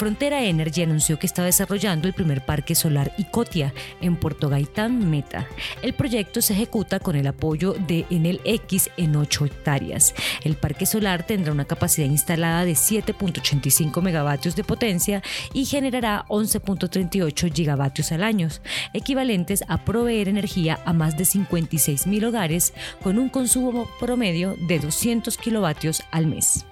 Frontera Energy anunció que está desarrollando el primer parque solar Icotia en Puerto Gaitán, Meta. El proyecto se ejecuta con el apoyo de Enel X en 8 hectáreas. El parque solar tendrá una capacidad instalada de 7.85 megavatios de potencia y generará 11.38 gigavatios al año, equivalentes a proveer energía a más de 56 mil hogares con un consumo promedio de 200 kilovatios al mes.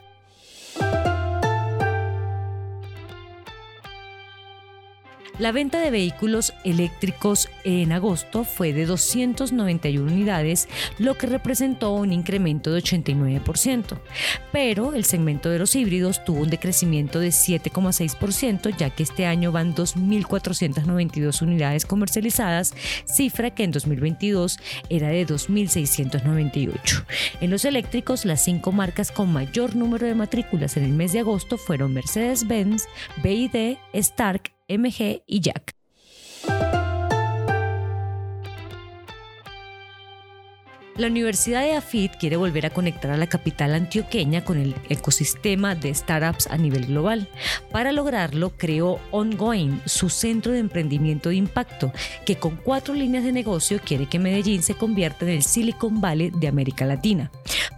La venta de vehículos eléctricos en agosto fue de 291 unidades, lo que representó un incremento de 89%. Pero el segmento de los híbridos tuvo un decrecimiento de 7,6%, ya que este año van 2.492 unidades comercializadas, cifra que en 2022 era de 2.698. En los eléctricos, las cinco marcas con mayor número de matrículas en el mes de agosto fueron Mercedes-Benz, BID, Stark, MG y Jack. La Universidad de AFIT quiere volver a conectar a la capital antioqueña con el ecosistema de startups a nivel global. Para lograrlo, creó Ongoing, su centro de emprendimiento de impacto, que con cuatro líneas de negocio quiere que Medellín se convierta en el Silicon Valley de América Latina.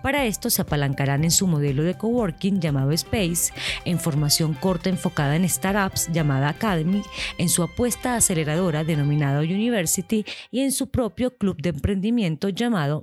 Para esto se apalancarán en su modelo de coworking llamado Space, en formación corta enfocada en startups llamada Academy, en su apuesta aceleradora denominada University y en su propio club de emprendimiento llamado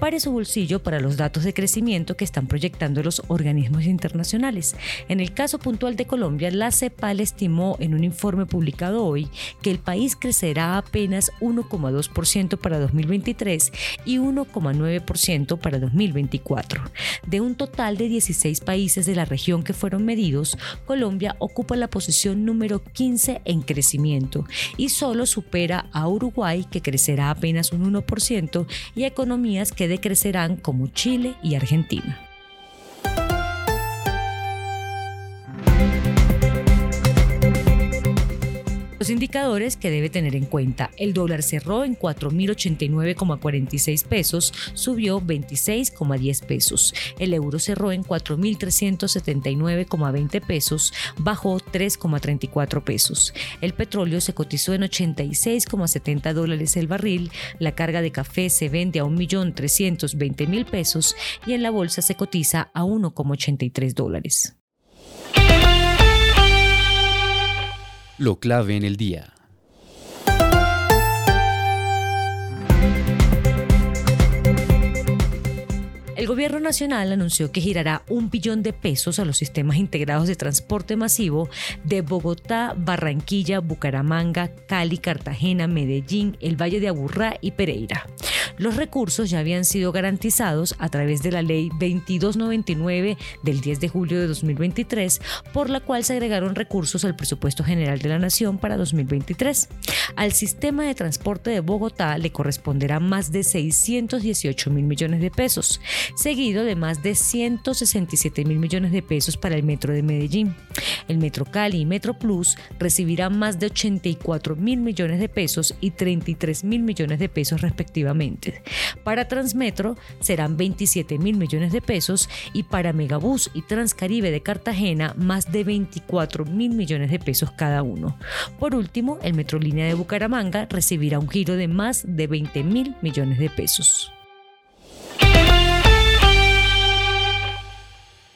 Prepare su bolsillo para los datos de crecimiento que están proyectando los organismos internacionales. En el caso puntual de Colombia, la CEPAL estimó en un informe publicado hoy que el país crecerá apenas 1,2% para 2023 y 1,9% para 2024. De un total de 16 países de la región que fueron medidos, Colombia ocupa la posición número 15 en crecimiento y solo supera a Uruguay que crecerá apenas un 1% y a economías que decrecerán como Chile y Argentina. Indicadores que debe tener en cuenta. El dólar cerró en 4.089,46 pesos, subió 26,10 pesos. El euro cerró en 4.379,20 pesos, bajó 3,34 pesos. El petróleo se cotizó en 86,70 dólares el barril. La carga de café se vende a 1.320.000 pesos y en la bolsa se cotiza a 1,83 dólares. Lo clave en el día. El gobierno nacional anunció que girará un billón de pesos a los sistemas integrados de transporte masivo de Bogotá, Barranquilla, Bucaramanga, Cali, Cartagena, Medellín, el Valle de Aburrá y Pereira. Los recursos ya habían sido garantizados a través de la ley 2299 del 10 de julio de 2023, por la cual se agregaron recursos al presupuesto general de la Nación para 2023. Al sistema de transporte de Bogotá le corresponderá más de 618 mil millones de pesos seguido de más de 167 mil millones de pesos para el Metro de Medellín. El Metro Cali y Metro Plus recibirán más de 84 mil millones de pesos y 33 mil millones de pesos respectivamente. Para Transmetro serán 27 mil millones de pesos y para Megabús y Transcaribe de Cartagena más de 24 mil millones de pesos cada uno. Por último, el Metrolínea de Bucaramanga recibirá un giro de más de 20 mil millones de pesos.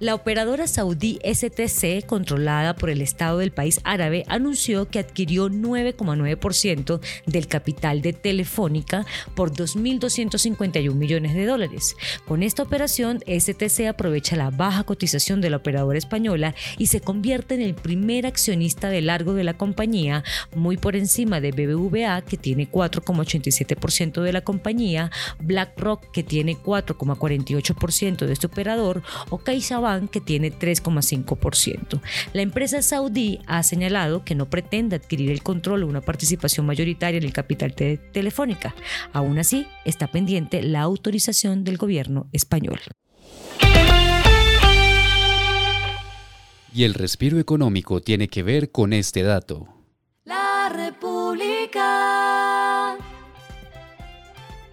La operadora saudí STC, controlada por el Estado del país árabe, anunció que adquirió 9,9% del capital de Telefónica por 2.251 millones de dólares. Con esta operación, STC aprovecha la baja cotización de la operadora española y se convierte en el primer accionista de largo de la compañía, muy por encima de BBVA, que tiene 4,87% de la compañía, BlackRock, que tiene 4,48% de este operador, o CaixaBank, que tiene 3,5%. La empresa saudí ha señalado que no pretende adquirir el control o una participación mayoritaria en el capital de Telefónica. Aún así, está pendiente la autorización del gobierno español. Y el respiro económico tiene que ver con este dato. La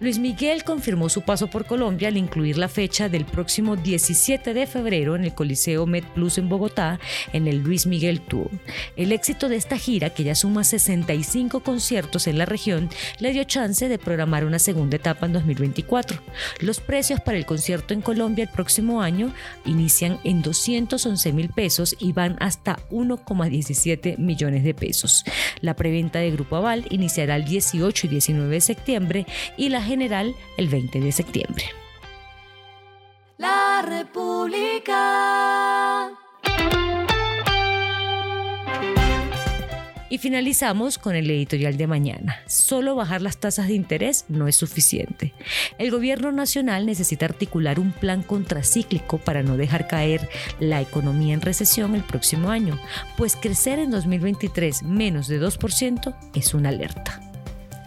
Luis Miguel confirmó su paso por Colombia al incluir la fecha del próximo 17 de febrero en el Coliseo Med Plus en Bogotá en el Luis Miguel Tour. El éxito de esta gira, que ya suma 65 conciertos en la región, le dio chance de programar una segunda etapa en 2024. Los precios para el concierto en Colombia el próximo año inician en 211 mil pesos y van hasta 1,17 millones de pesos. La preventa de Grupo Aval iniciará el 18 y 19 de septiembre y la general el 20 de septiembre. La República. Y finalizamos con el editorial de mañana. Solo bajar las tasas de interés no es suficiente. El gobierno nacional necesita articular un plan contracíclico para no dejar caer la economía en recesión el próximo año, pues crecer en 2023 menos de 2% es una alerta.